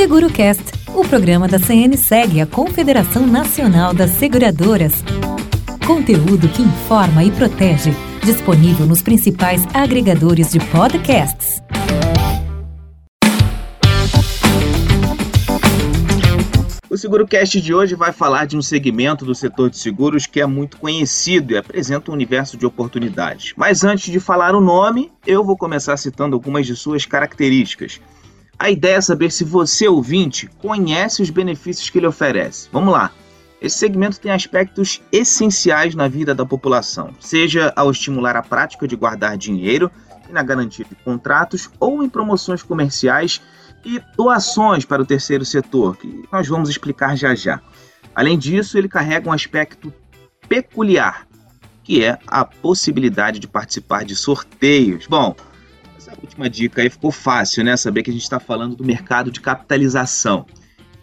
SeguroCast, o programa da CNSEG, a Confederação Nacional das Seguradoras. Conteúdo que informa e protege. Disponível nos principais agregadores de podcasts. O SeguroCast de hoje vai falar de um segmento do setor de seguros que é muito conhecido e apresenta um universo de oportunidades. Mas antes de falar o nome, eu vou começar citando algumas de suas características. A ideia é saber se você, ouvinte, conhece os benefícios que ele oferece. Vamos lá. Esse segmento tem aspectos essenciais na vida da população, seja ao estimular a prática de guardar dinheiro e na garantia de contratos ou em promoções comerciais e doações para o terceiro setor, que nós vamos explicar já já. Além disso, ele carrega um aspecto peculiar, que é a possibilidade de participar de sorteios. Bom, essa última dica aí ficou fácil, né? Saber que a gente está falando do mercado de capitalização.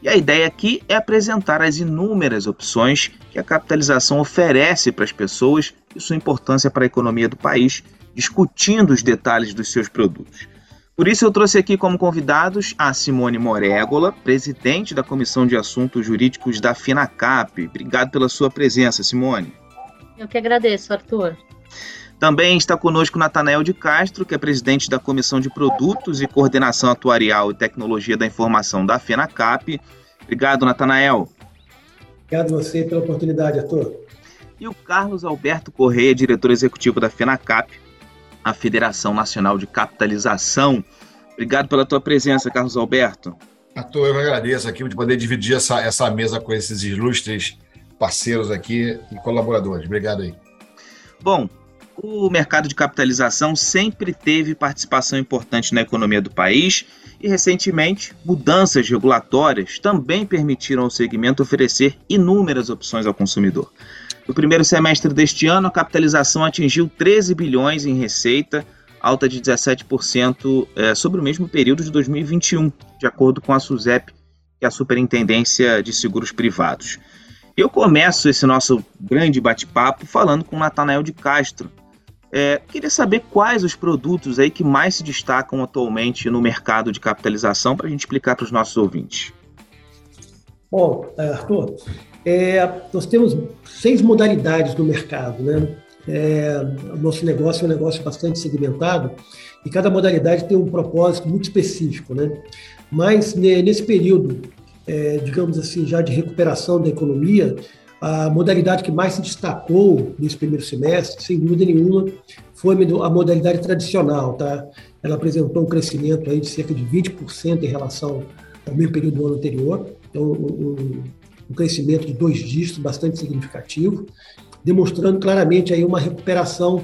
E a ideia aqui é apresentar as inúmeras opções que a capitalização oferece para as pessoas e sua importância para a economia do país, discutindo os detalhes dos seus produtos. Por isso eu trouxe aqui como convidados a Simone Morégola, presidente da Comissão de Assuntos Jurídicos da FINACAP. Obrigado pela sua presença, Simone. Eu que agradeço, Arthur. Também está conosco Natanael de Castro, que é presidente da Comissão de Produtos e Coordenação Atuarial e Tecnologia da Informação da FENACAP. Obrigado, Natanael. Obrigado a você pela oportunidade, Arthur. E o Carlos Alberto Correia, diretor executivo da FENACAP, a Federação Nacional de Capitalização. Obrigado pela tua presença, Carlos Alberto. Arthur, eu agradeço aqui de poder dividir essa, essa mesa com esses ilustres parceiros aqui e colaboradores. Obrigado aí. Bom, o mercado de capitalização sempre teve participação importante na economia do país e, recentemente, mudanças regulatórias também permitiram ao segmento oferecer inúmeras opções ao consumidor. No primeiro semestre deste ano, a capitalização atingiu 13 bilhões em receita, alta de 17% é, sobre o mesmo período de 2021, de acordo com a SUSEP, que é a Superintendência de Seguros Privados. Eu começo esse nosso grande bate-papo falando com Natanael de Castro, é, queria saber quais os produtos aí que mais se destacam atualmente no mercado de capitalização para a gente explicar para os nossos ouvintes. Bom, é, Arthur, é, nós temos seis modalidades no mercado, né? É, o nosso negócio é um negócio bastante segmentado e cada modalidade tem um propósito muito específico, né? Mas nesse período, é, digamos assim, já de recuperação da economia, a modalidade que mais se destacou nesse primeiro semestre, sem dúvida nenhuma, foi a modalidade tradicional. Tá? Ela apresentou um crescimento aí de cerca de 20% em relação ao mesmo período do ano anterior, então um, um crescimento de dois dígitos bastante significativo, demonstrando claramente aí uma recuperação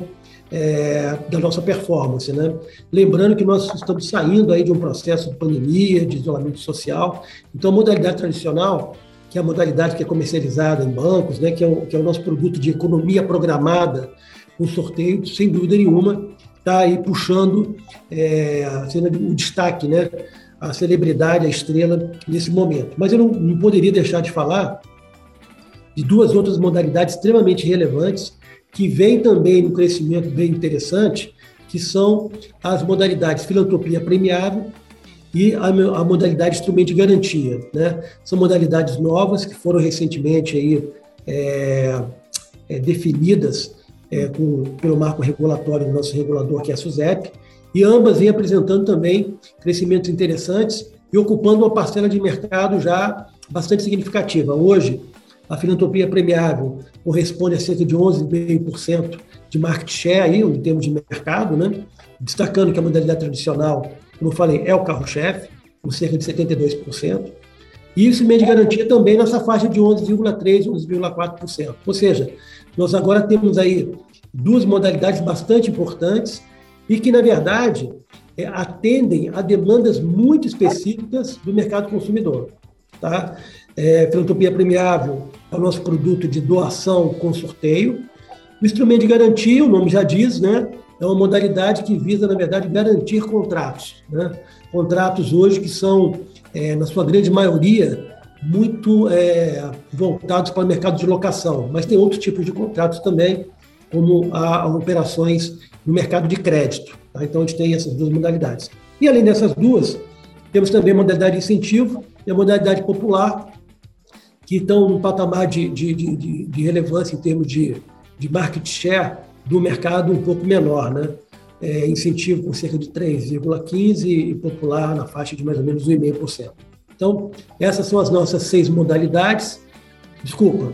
é, da nossa performance. Né? Lembrando que nós estamos saindo aí de um processo de pandemia, de isolamento social, então a modalidade tradicional que é a modalidade que é comercializada em bancos, né, que, é o, que é o nosso produto de economia programada com sorteio, sem dúvida nenhuma, está aí puxando é, o destaque, né, a celebridade, a estrela nesse momento. Mas eu não, não poderia deixar de falar de duas outras modalidades extremamente relevantes que vêm também no crescimento bem interessante, que são as modalidades filantropia premiável e a, a, modalidade instrumento de garantia. Né? São modalidades novas que foram recentemente aí, é, é, definidas é, com, pelo marco regulatório do nosso regulador, que é a SUSEP, e ambas vêm apresentando também crescimentos interessantes e ocupando uma parcela de mercado já bastante significativa. Hoje, a filantropia premiável corresponde a cerca de 11,5% de market share aí, em termos de mercado, né? destacando que a modalidade tradicional como eu falei, é o carro-chefe, com cerca de 72%. E o meio de garantia também nessa faixa de 11,3%, 11,4%. Ou seja, nós agora temos aí duas modalidades bastante importantes e que, na verdade, é, atendem a demandas muito específicas do mercado consumidor. Tá? É, filantropia premiável é o nosso produto de doação com sorteio. O instrumento de garantia, o nome já diz, né? É uma modalidade que visa, na verdade, garantir contratos. Né? Contratos hoje que são, é, na sua grande maioria, muito é, voltados para o mercado de locação, mas tem outros tipos de contratos também, como a, a operações no mercado de crédito. Tá? Então, a gente tem essas duas modalidades. E além dessas duas, Temos também a modalidade de incentivo e a modalidade popular, que estão num patamar de, de, de, de relevância em termos de, de market share do mercado um pouco menor, né? É, incentivo com cerca de 3,15% e popular na faixa de mais ou menos 1,5%. Então, essas são as nossas seis modalidades. Desculpa,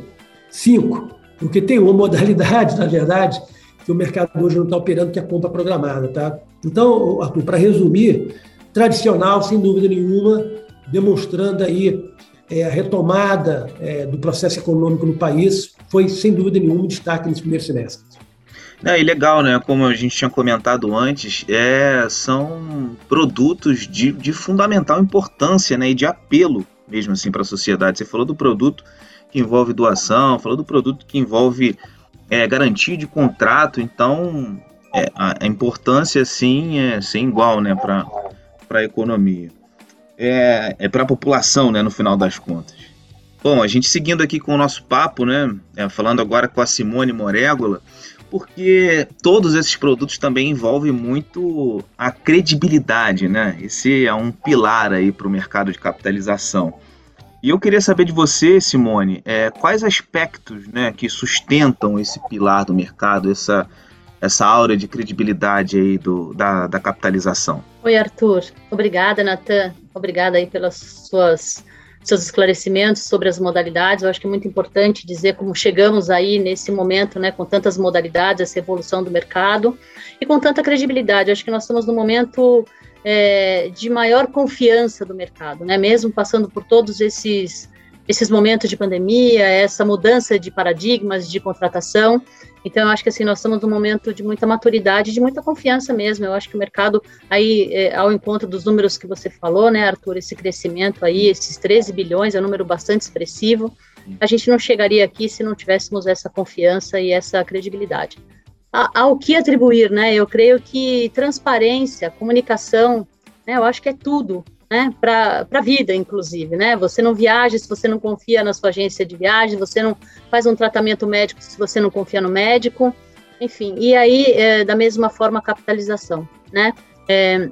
cinco, porque tem uma modalidade, na verdade, que o mercado hoje não está operando, que é a compra programada. Tá? Então, Arthur, para resumir, tradicional, sem dúvida nenhuma, demonstrando aí é, a retomada é, do processo econômico no país, foi sem dúvida nenhuma um destaque nesse primeiro semestre. É, e legal, né? Como a gente tinha comentado antes, é, são produtos de, de fundamental importância né, e de apelo mesmo assim para a sociedade. Você falou do produto que envolve doação, falou do produto que envolve é, garantia de contrato, então é, a, importância sim é sem igual né, para a economia. É, é para a população, né, no final das contas. Bom, a gente seguindo aqui com o nosso papo, né, é, falando agora com a Simone Morégola, porque todos esses produtos também envolvem muito a credibilidade, né? Esse é um pilar aí para o mercado de capitalização. E eu queria saber de você, Simone, é, quais aspectos né, que sustentam esse pilar do mercado, essa, essa aura de credibilidade aí do, da, da capitalização? Oi, Arthur. Obrigada, Natan. Obrigada aí pelas suas seus esclarecimentos sobre as modalidades. Eu acho que é muito importante dizer como chegamos aí nesse momento, né, com tantas modalidades, essa evolução do mercado e com tanta credibilidade. Eu acho que nós estamos no momento é, de maior confiança do mercado, né, mesmo passando por todos esses esses momentos de pandemia, essa mudança de paradigmas de contratação. Então, eu acho que assim, nós estamos num momento de muita maturidade, de muita confiança mesmo. Eu acho que o mercado, aí, é, ao encontro dos números que você falou, né, Arthur, esse crescimento aí, esses 13 bilhões, é um número bastante expressivo. A gente não chegaria aqui se não tivéssemos essa confiança e essa credibilidade. Ao que atribuir, né? Eu creio que transparência, comunicação, né, eu acho que é tudo né, para a vida, inclusive, né? Você não viaja se você não confia na sua agência de viagem, você não faz um tratamento médico se você não confia no médico, enfim. E aí, é, da mesma forma, a capitalização, né? É,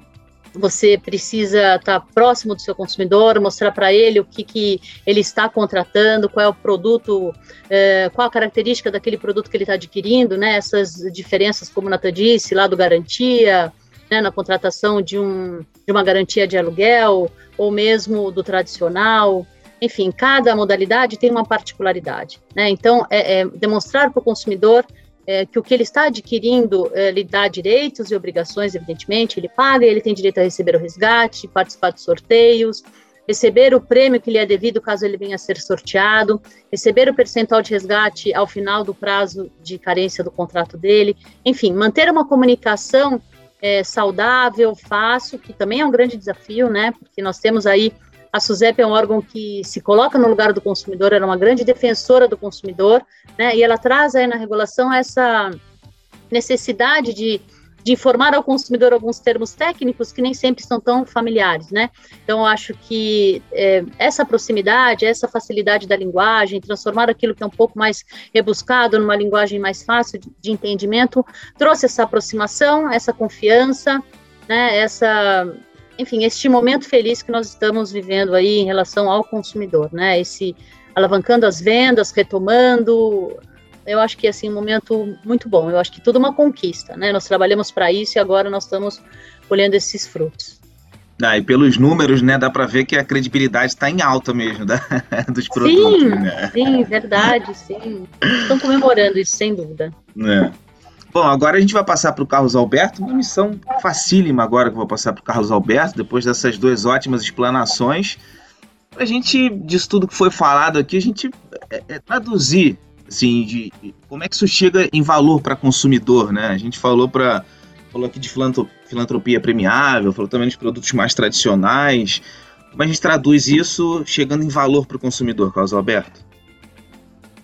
você precisa estar próximo do seu consumidor, mostrar para ele o que, que ele está contratando, qual é o produto, é, qual a característica daquele produto que ele está adquirindo, né? Essas diferenças, como o Nata disse, lá do garantia, né, na contratação de, um, de uma garantia de aluguel, ou mesmo do tradicional. Enfim, cada modalidade tem uma particularidade. Né? Então, é, é demonstrar para o consumidor é, que o que ele está adquirindo é, lhe dá direitos e obrigações, evidentemente, ele paga, ele tem direito a receber o resgate, participar de sorteios, receber o prêmio que lhe é devido caso ele venha a ser sorteado, receber o percentual de resgate ao final do prazo de carência do contrato dele, enfim, manter uma comunicação é, saudável, fácil, que também é um grande desafio, né? Porque nós temos aí a SUSEP é um órgão que se coloca no lugar do consumidor, era uma grande defensora do consumidor, né? E ela traz aí na regulação essa necessidade de de informar ao consumidor alguns termos técnicos que nem sempre são tão familiares, né? Então, acho que é, essa proximidade, essa facilidade da linguagem, transformar aquilo que é um pouco mais rebuscado numa linguagem mais fácil de, de entendimento, trouxe essa aproximação, essa confiança, né? Essa, enfim, este momento feliz que nós estamos vivendo aí em relação ao consumidor, né? Esse alavancando as vendas, retomando eu acho que assim um momento muito bom. Eu acho que tudo é uma conquista, né? Nós trabalhamos para isso e agora nós estamos colhendo esses frutos. Ah, e pelos números, né, dá para ver que a credibilidade está em alta mesmo da, dos produtos. Sim, né? sim, verdade, sim. Estão comemorando isso, sem dúvida. É. Bom, agora a gente vai passar para o Carlos Alberto, uma missão facílima agora que eu vou passar para o Carlos Alberto, depois dessas duas ótimas explanações. Para a gente, disso tudo que foi falado aqui, a gente é, é, traduzir assim, de como é que isso chega em valor para consumidor, né? A gente falou para falou aqui de filantropia premiável, falou também de produtos mais tradicionais. Como a gente traduz isso chegando em valor para o consumidor, Carlos Alberto?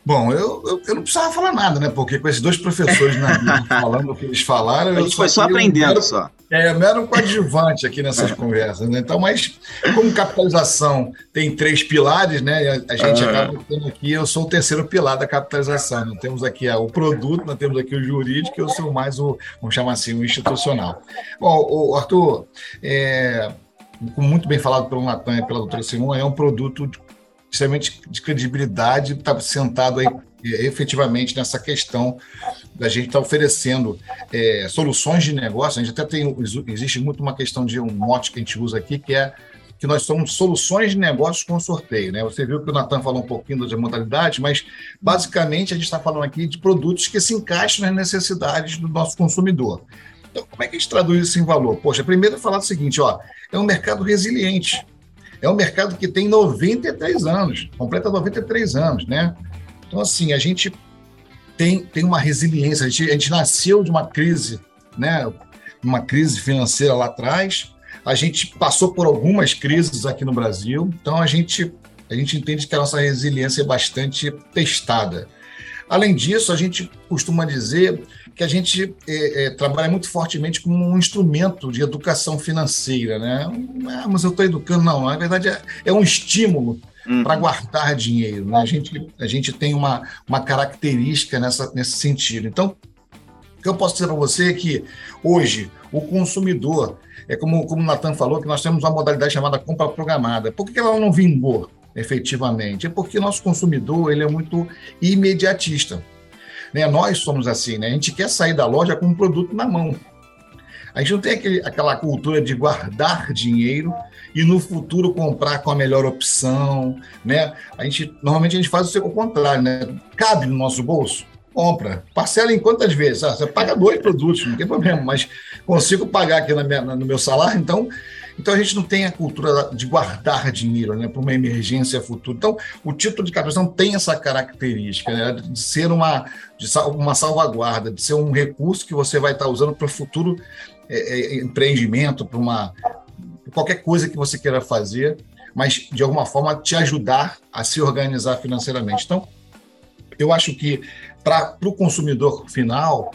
Bom, eu, eu, eu, não precisava falar nada, né? Porque com esses dois professores na, falando o que eles falaram. A gente foi só aprendendo, mero, só. É, mero coadjuvante aqui nessas conversas, né? Então, mas como capitalização tem três pilares, né? A, gente ah. acaba tendo aqui, eu sou o terceiro pilar da capitalização. Nós temos aqui o produto, nós temos aqui o jurídico, eu sou mais o, vamos chamar assim, o institucional. Bom, o Arthur, é, como muito bem falado pelo Natan e pela doutora Simon, é um produto extremamente de credibilidade, está sentado aí é, efetivamente nessa questão da gente estar tá oferecendo é, soluções de negócio. A gente até tem, existe muito uma questão de um mote que a gente usa aqui, que é que nós somos soluções de negócios com sorteio. Né? Você viu que o Natan falou um pouquinho das modalidades, mas basicamente a gente está falando aqui de produtos que se encaixam nas necessidades do nosso consumidor. Então, como é que a gente traduz isso em valor? Poxa, primeiro falar o seguinte, ó, é um mercado resiliente. É um mercado que tem 93 anos, completa 93 anos, né? Então, assim, a gente tem, tem uma resiliência, a gente, a gente nasceu de uma crise, né? Uma crise financeira lá atrás, a gente passou por algumas crises aqui no Brasil, então a gente, a gente entende que a nossa resiliência é bastante testada. Além disso, a gente costuma dizer que a gente é, é, trabalha muito fortemente como um instrumento de educação financeira, né? Ah, mas eu estou educando, não, na verdade é, é um estímulo uhum. para guardar dinheiro, né? A gente, a gente tem uma, uma característica nessa, nesse sentido. Então, o que eu posso dizer para você é que hoje o consumidor, é como, como o Natan falou, que nós temos uma modalidade chamada compra programada. Por que ela não vingou efetivamente? É porque nosso consumidor ele é muito imediatista. Né? Nós somos assim, né? A gente quer sair da loja com um produto na mão. A gente não tem aquele, aquela cultura de guardar dinheiro e no futuro comprar com a melhor opção, né? A gente normalmente a gente faz o contrário, né? Cabe no nosso bolso, compra. Parcela em quantas vezes? Ah, você paga dois produtos, não tem problema, mas consigo pagar aqui minha, no meu salário, então então a gente não tem a cultura de guardar dinheiro né, para uma emergência futura. Então o título de captação tem essa característica né, de ser uma, de uma salvaguarda, de ser um recurso que você vai estar usando para o futuro é, é, empreendimento, para uma qualquer coisa que você queira fazer, mas de alguma forma te ajudar a se organizar financeiramente. Então eu acho que para o consumidor final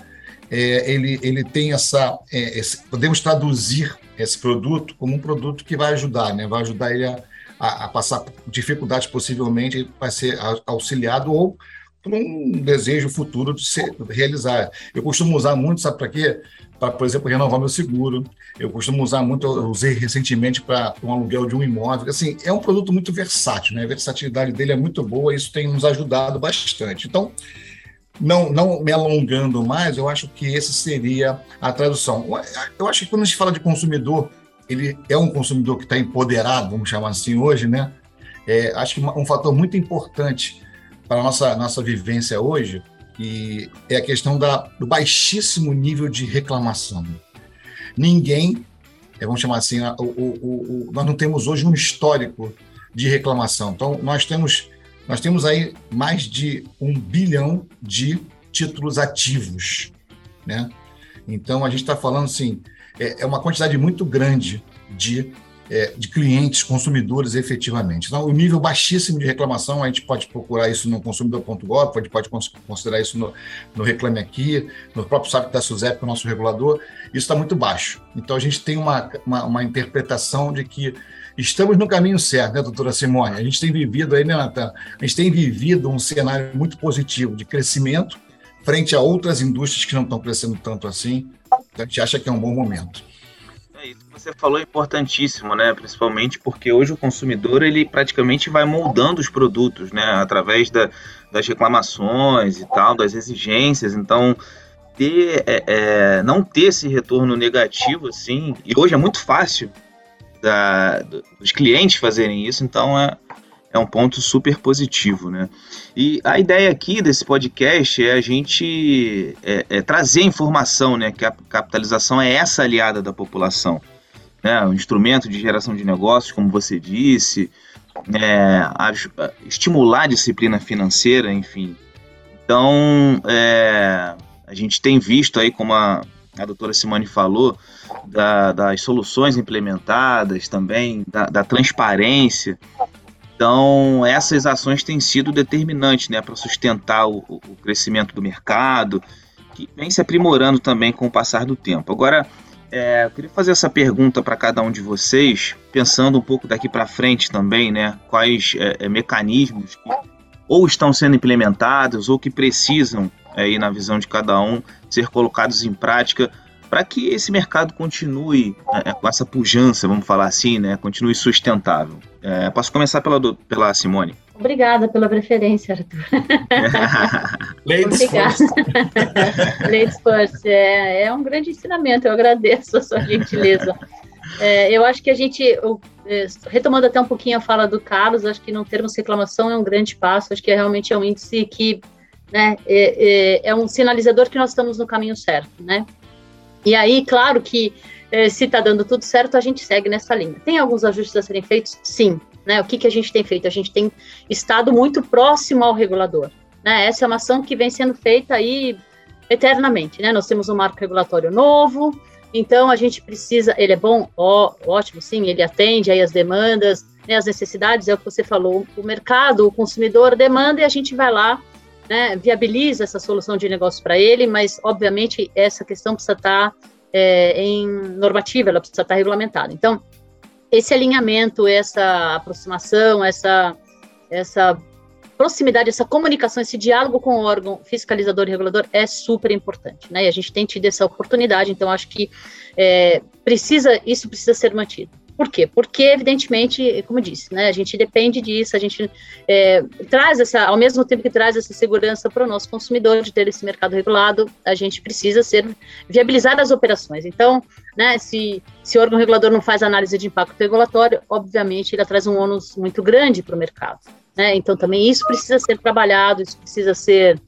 é, ele, ele tem essa. É, esse, podemos traduzir esse produto como um produto que vai ajudar, né? vai ajudar ele a, a, a passar dificuldades, possivelmente, vai ser auxiliado ou por um desejo futuro de se realizar. Eu costumo usar muito, sabe para quê? Para, por exemplo, renovar meu seguro. Eu costumo usar muito, eu usei recentemente para um aluguel de um imóvel. Assim, é um produto muito versátil, né? A versatilidade dele é muito boa isso tem nos ajudado bastante. Então, não, não me alongando mais, eu acho que esse seria a tradução. Eu acho que quando a gente fala de consumidor, ele é um consumidor que está empoderado, vamos chamar assim hoje, né? É, acho que um fator muito importante para a nossa, nossa vivência hoje e é a questão da, do baixíssimo nível de reclamação. Ninguém, é, vamos chamar assim, o, o, o, nós não temos hoje um histórico de reclamação. Então, nós temos nós temos aí mais de um bilhão de títulos ativos, né? Então a gente está falando assim, é, é, uma quantidade muito grande de, é, de clientes, consumidores efetivamente. Então, o nível baixíssimo de reclamação, a gente pode procurar isso no consumidor.gov, pode, pode considerar isso no, no Reclame Aqui, no próprio site da SUSEP, é o nosso regulador, isso está muito baixo. Então a gente tem uma, uma, uma interpretação de que estamos no caminho certo, né, doutora Simone? A gente tem vivido aí, né, Natan? A gente tem vivido um cenário muito positivo de crescimento frente a outras indústrias que não estão crescendo tanto assim. Então, a gente acha que é um bom momento. É isso que você falou é importantíssimo, né? Principalmente porque hoje o consumidor ele praticamente vai moldando os produtos, né? Através da, das reclamações e tal, das exigências. Então, ter, é, é, não ter esse retorno negativo, assim, e hoje é muito fácil da, dos clientes fazerem isso, então é, é um ponto super positivo, né? E a ideia aqui desse podcast é a gente é, é trazer informação, né? Que a capitalização é essa aliada da população, né? Um instrumento de geração de negócios, como você disse, é, a, a estimular a disciplina financeira, enfim. Então, é, a gente tem visto aí como a, a doutora Simone falou, da, das soluções implementadas também, da, da, transparência. Então, essas ações têm sido determinantes né, para sustentar o, o, crescimento do mercado, que vem se aprimorando também com o passar do tempo. Agora, é, eu queria fazer essa pergunta para cada um de vocês, pensando um pouco daqui para frente também, né? Quais é, é, mecanismos que ou estão sendo implementados ou que precisam, aí na visão de cada um, ser colocados em prática para que esse mercado continue é, com essa pujança, vamos falar assim, né? Continue sustentável. É, posso começar pela, pela Simone? Obrigada pela preferência, Arthur. Ladies first. Ladies first. É, é um grande ensinamento, eu agradeço a sua gentileza. É, eu acho que a gente, eu, é, retomando até um pouquinho a fala do Carlos, acho que não termos reclamação é um grande passo, acho que é, realmente é um índice que né, é, é, é, um sinalizador que nós estamos no caminho certo, né? E aí, claro que é, se está dando tudo certo, a gente segue nessa linha. Tem alguns ajustes a serem feitos? Sim. Né? O que, que a gente tem feito? A gente tem estado muito próximo ao regulador. Né? Essa é uma ação que vem sendo feita aí eternamente. Né? Nós temos um marco regulatório novo, então a gente precisa. Ele é bom? Ó, ótimo, sim, ele atende aí as demandas, né, as necessidades, é o que você falou. O mercado, o consumidor demanda e a gente vai lá né, viabiliza essa solução de negócio para ele, mas, obviamente, essa questão precisa estar tá, é, em normativa, ela precisa estar tá regulamentada. Então, esse alinhamento, essa aproximação, essa, essa proximidade, essa comunicação, esse diálogo com o órgão fiscalizador e regulador é super importante, né? E a gente tem tido essa oportunidade, então acho que é, precisa, isso precisa ser mantido. Por quê? Porque, evidentemente, como eu disse, né, a gente depende disso, a gente é, traz essa, ao mesmo tempo que traz essa segurança para o nosso consumidor de ter esse mercado regulado, a gente precisa ser viabilizar as operações. Então, né, se, se o órgão regulador não faz análise de impacto regulatório, obviamente ele traz um ônus muito grande para o mercado. Né? Então, também isso precisa ser trabalhado, isso precisa ser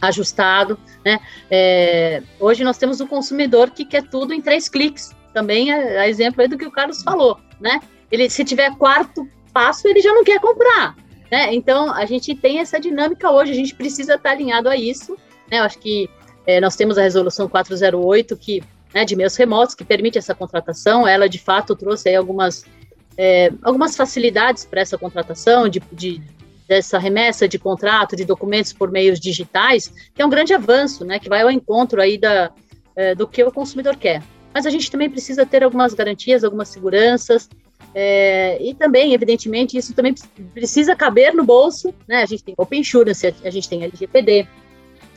ajustado. Né? É, hoje nós temos um consumidor que quer tudo em três cliques também é, é exemplo aí do que o Carlos falou, né? Ele, se tiver quarto passo, ele já não quer comprar, né? Então, a gente tem essa dinâmica hoje, a gente precisa estar alinhado a isso, né? Eu acho que é, nós temos a resolução 408, que, né, de meios remotos, que permite essa contratação, ela, de fato, trouxe aí algumas, é, algumas facilidades para essa contratação, de, de dessa remessa de contrato, de documentos por meios digitais, que é um grande avanço, né, que vai ao encontro aí da, é, do que o consumidor quer mas a gente também precisa ter algumas garantias, algumas seguranças, é, e também, evidentemente, isso também precisa caber no bolso, né? A gente tem Open Insurance, a gente tem LGPD,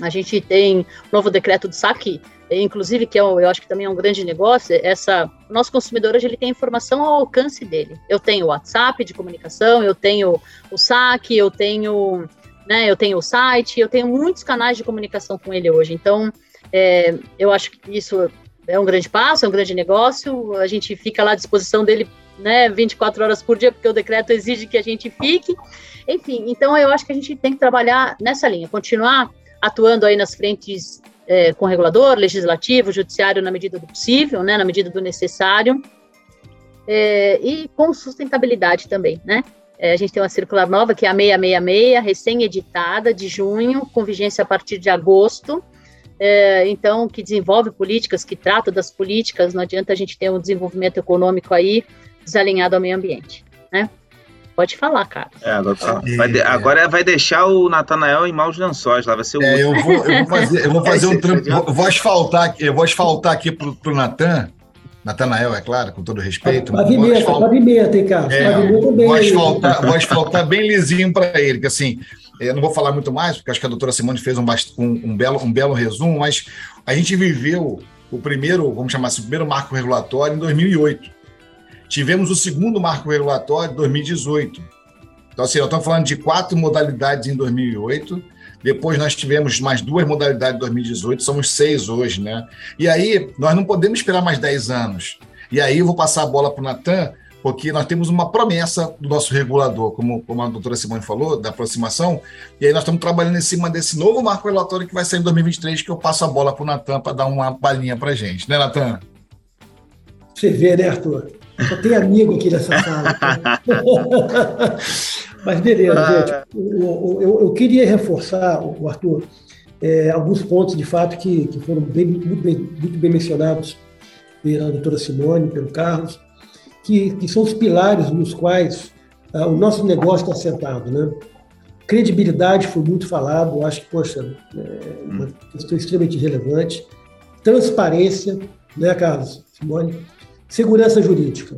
a gente tem novo decreto do SAC, inclusive, que é, eu acho que também é um grande negócio, essa, o nosso consumidor hoje ele tem informação ao alcance dele. Eu tenho o WhatsApp de comunicação, eu tenho o SAC, eu tenho, né, eu tenho o site, eu tenho muitos canais de comunicação com ele hoje. Então, é, eu acho que isso é um grande passo, é um grande negócio, a gente fica lá à disposição dele né, 24 horas por dia, porque o decreto exige que a gente fique. Enfim, então eu acho que a gente tem que trabalhar nessa linha, continuar atuando aí nas frentes é, com regulador, legislativo, judiciário na medida do possível, né, na medida do necessário, é, e com sustentabilidade também, né? É, a gente tem uma circular nova que é a 666, recém-editada, de junho, com vigência a partir de agosto, é, então, que desenvolve políticas, que trata das políticas, não adianta a gente ter um desenvolvimento econômico aí desalinhado ao meio ambiente, né? Pode falar, cara. É, agora, vai de, agora vai deixar o Natanael em maus lençóis lá, vai ser o. É, eu vou, eu vou fazer, eu vou fazer um trampo. Eu vou asfaltar, eu vou asfaltar aqui pro, pro Natan. Natanael, é claro, com todo respeito. Pavimenta, pavimenta, hein, cara? É, vou, asfaltar, vou asfaltar bem lisinho para ele, que assim, eu não vou falar muito mais, porque acho que a doutora Simone fez um, um, um, belo, um belo resumo, mas a gente viveu o primeiro, vamos chamar assim, o primeiro marco regulatório em 2008. Tivemos o segundo marco regulatório em 2018. Então, assim, nós estamos falando de quatro modalidades em 2008. Depois nós tivemos mais duas modalidades em 2018, somos seis hoje, né? E aí, nós não podemos esperar mais dez anos. E aí, eu vou passar a bola para o Natan, porque nós temos uma promessa do nosso regulador, como, como a doutora Simone falou, da aproximação, e aí nós estamos trabalhando em cima desse novo marco regulatório que vai sair em 2023, que eu passo a bola para o Natan para dar uma palhinha para a gente, né, Natan? Você vê, né, Arthur? Só tem amigo aqui nessa sala. Mas beleza, gente. Eu, eu, eu, queria reforçar, o Arthur, é, alguns pontos de fato que, que foram bem, muito, bem, muito bem mencionados pela doutora Simone, pelo Carlos que, que são os pilares nos quais uh, o nosso negócio está sentado, né? Credibilidade foi muito falado, acho que, poxa, é uma questão extremamente relevante. Transparência, né, Carlos, Simone? Segurança jurídica.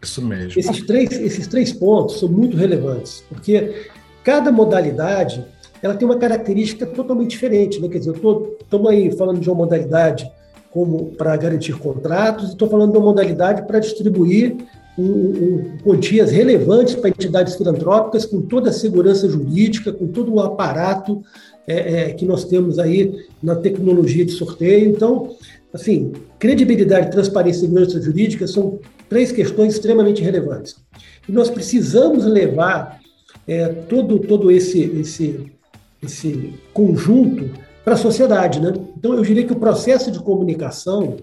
Isso mesmo. Esses três, esses três pontos são muito relevantes, porque cada modalidade ela tem uma característica totalmente diferente. Né? Quer dizer, estamos aí falando de uma modalidade como para garantir contratos, estou falando de uma modalidade para distribuir um, um, quantias relevantes para entidades filantrópicas, com toda a segurança jurídica, com todo o aparato é, é, que nós temos aí na tecnologia de sorteio. Então, assim, credibilidade, transparência e segurança jurídica são três questões extremamente relevantes. E nós precisamos levar é, todo, todo esse, esse, esse conjunto para a sociedade. Né? Então, eu diria que o processo de comunicação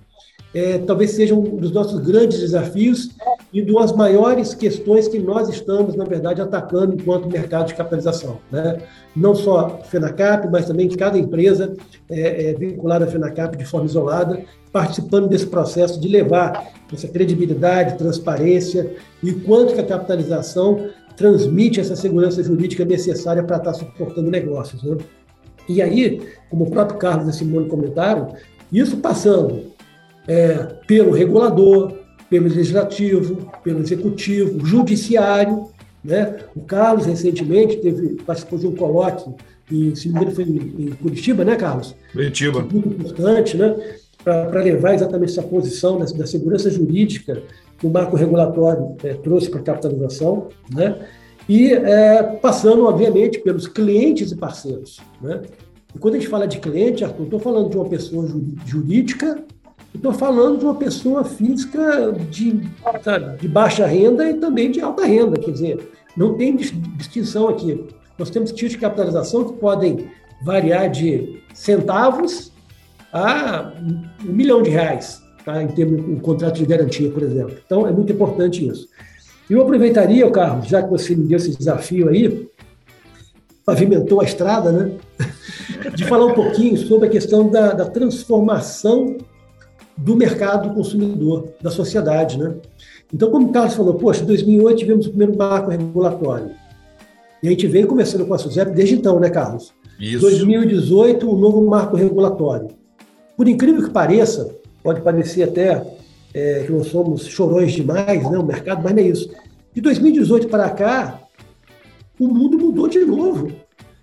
é, talvez seja um dos nossos grandes desafios e das maiores questões que nós estamos, na verdade, atacando enquanto mercado de capitalização. Né? Não só FENACAP, mas também cada empresa é, é, vinculada à FENACAP de forma isolada, participando desse processo de levar essa credibilidade, transparência e quanto que a capitalização transmite essa segurança jurídica necessária para estar suportando negócios. Né? E aí, como o próprio Carlos e Simone comentaram, isso passando é, pelo regulador, pelo legislativo, pelo executivo, judiciário. Né? O Carlos, recentemente, teve, participou de um colóquio, em, se não me engano, foi em, Curitiba, né, Carlos? Curitiba. Muito importante, né? para levar exatamente essa posição da, da, segurança jurídica que o marco regulatório é, trouxe para a capitalização, né? E é, passando, obviamente, pelos clientes e parceiros. Né? E quando a gente fala de cliente, Arthur, estou falando de uma pessoa jurídica Estou falando de uma pessoa física de, de baixa renda e também de alta renda, quer dizer, não tem distinção aqui. Nós temos tipos de capitalização que podem variar de centavos a um milhão de reais, tá? em termos de um contrato de garantia, por exemplo. Então, é muito importante isso. Eu aproveitaria, Carlos, já que você me deu esse desafio aí, pavimentou a estrada, né? de falar um pouquinho sobre a questão da, da transformação do mercado consumidor, da sociedade. Né? Então, como o Carlos falou, poxa, em 2008 tivemos o primeiro marco regulatório. E a gente vem começando com a SUSEP desde então, né, Carlos? Isso. 2018, o novo marco regulatório. Por incrível que pareça, pode parecer até é, que nós somos chorões demais, né, o mercado, mas não é isso. De 2018 para cá, o mundo mudou de novo.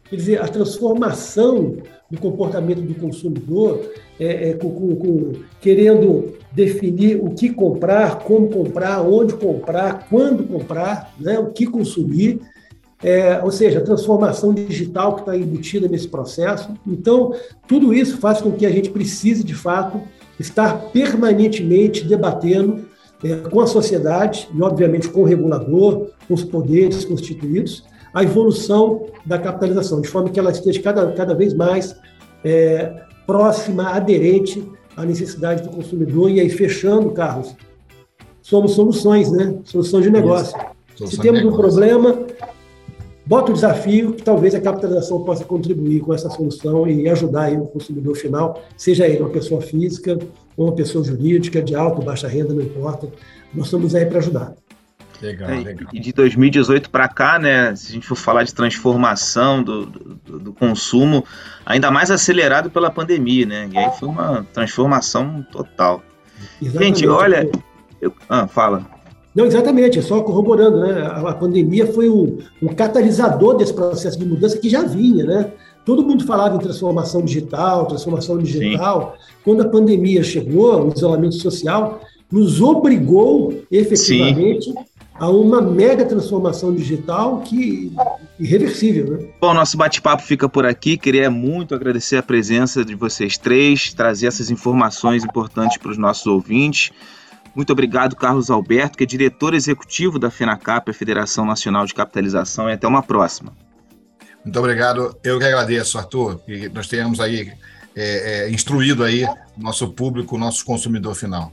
Quer dizer, a transformação do comportamento do consumidor, é, é, com, com, com, querendo definir o que comprar, como comprar, onde comprar, quando comprar, né, o que consumir, é, ou seja, a transformação digital que está embutida nesse processo. Então, tudo isso faz com que a gente precise, de fato, estar permanentemente debatendo é, com a sociedade e, obviamente, com o regulador, com os poderes constituídos, a evolução da capitalização, de forma que ela esteja cada, cada vez mais é, próxima, aderente à necessidade do consumidor. E aí, fechando, Carlos, somos soluções, né? Solução de negócio. Se temos um problema, bota o desafio que talvez a capitalização possa contribuir com essa solução e ajudar aí o consumidor final, seja ele uma pessoa física ou uma pessoa jurídica, de alta ou baixa renda, não importa. Nós estamos aí para ajudar. Legal, é, legal. E de 2018 para cá, né, se a gente for falar de transformação do, do, do, consumo, ainda mais acelerado pela pandemia, né? E aí foi uma transformação total. Exatamente. Gente, olha. Eu, ah, fala. Não, exatamente, é só corroborando, né? A, pandemia foi um, um, catalisador desse processo de mudança que já vinha, né? Todo mundo falava em transformação digital, transformação digital. Sim. Quando a pandemia chegou, o isolamento social nos obrigou efetivamente Sim a uma mega transformação digital que irreversível, né? Bom, nosso bate-papo fica por aqui. Queria muito agradecer a presença de vocês três, trazer essas informações importantes para os nossos ouvintes. Muito obrigado, Carlos Alberto, que é diretor executivo da FENACAP, a Federação Nacional de Capitalização, e até uma próxima. Muito obrigado. Eu que agradeço, Arthur, que nós tenhamos aí é, é, instruído aí nosso público, nosso consumidor final.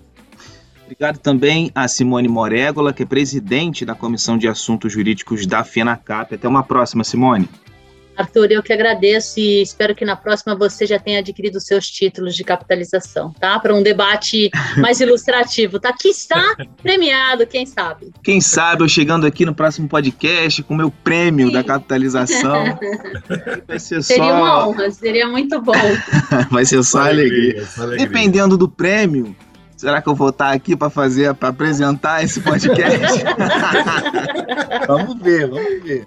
Obrigado também a Simone Morégola, que é presidente da Comissão de Assuntos Jurídicos da FENACAP. Até uma próxima, Simone. Arthur, eu que agradeço e espero que na próxima você já tenha adquirido os seus títulos de capitalização, tá? Para um debate mais ilustrativo. Tá aqui está premiado, quem sabe? Quem sabe eu chegando aqui no próximo podcast com o meu prêmio Sim. da capitalização. Vai ser seria só... uma honra, seria muito bom. Vai ser só, alegria. Só alegria. Dependendo do prêmio, Será que eu vou estar aqui para fazer, para apresentar esse podcast? vamos ver, vamos ver.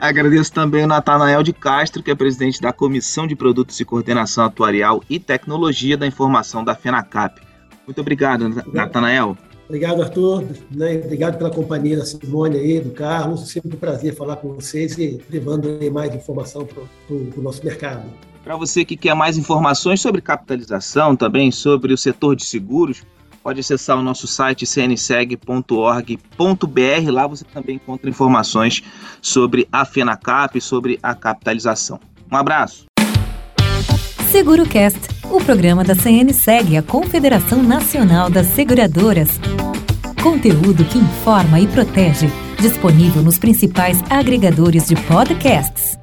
Agradeço também o Natanael de Castro, que é presidente da Comissão de Produtos e Coordenação Atuarial e Tecnologia da Informação da FENACAP. Muito obrigado, Natanael. Obrigado, Arthur. Né? Obrigado pela companhia da Simone aí, do Carlos. Sempre um prazer falar com vocês e levando mais informação para o nosso mercado. Para você que quer mais informações sobre capitalização, também sobre o setor de seguros, pode acessar o nosso site cnseg.org.br. Lá você também encontra informações sobre a FenaCap e sobre a capitalização. Um abraço. SeguroCast, o programa da CNSEG, a Confederação Nacional das Seguradoras. Conteúdo que informa e protege. Disponível nos principais agregadores de podcasts.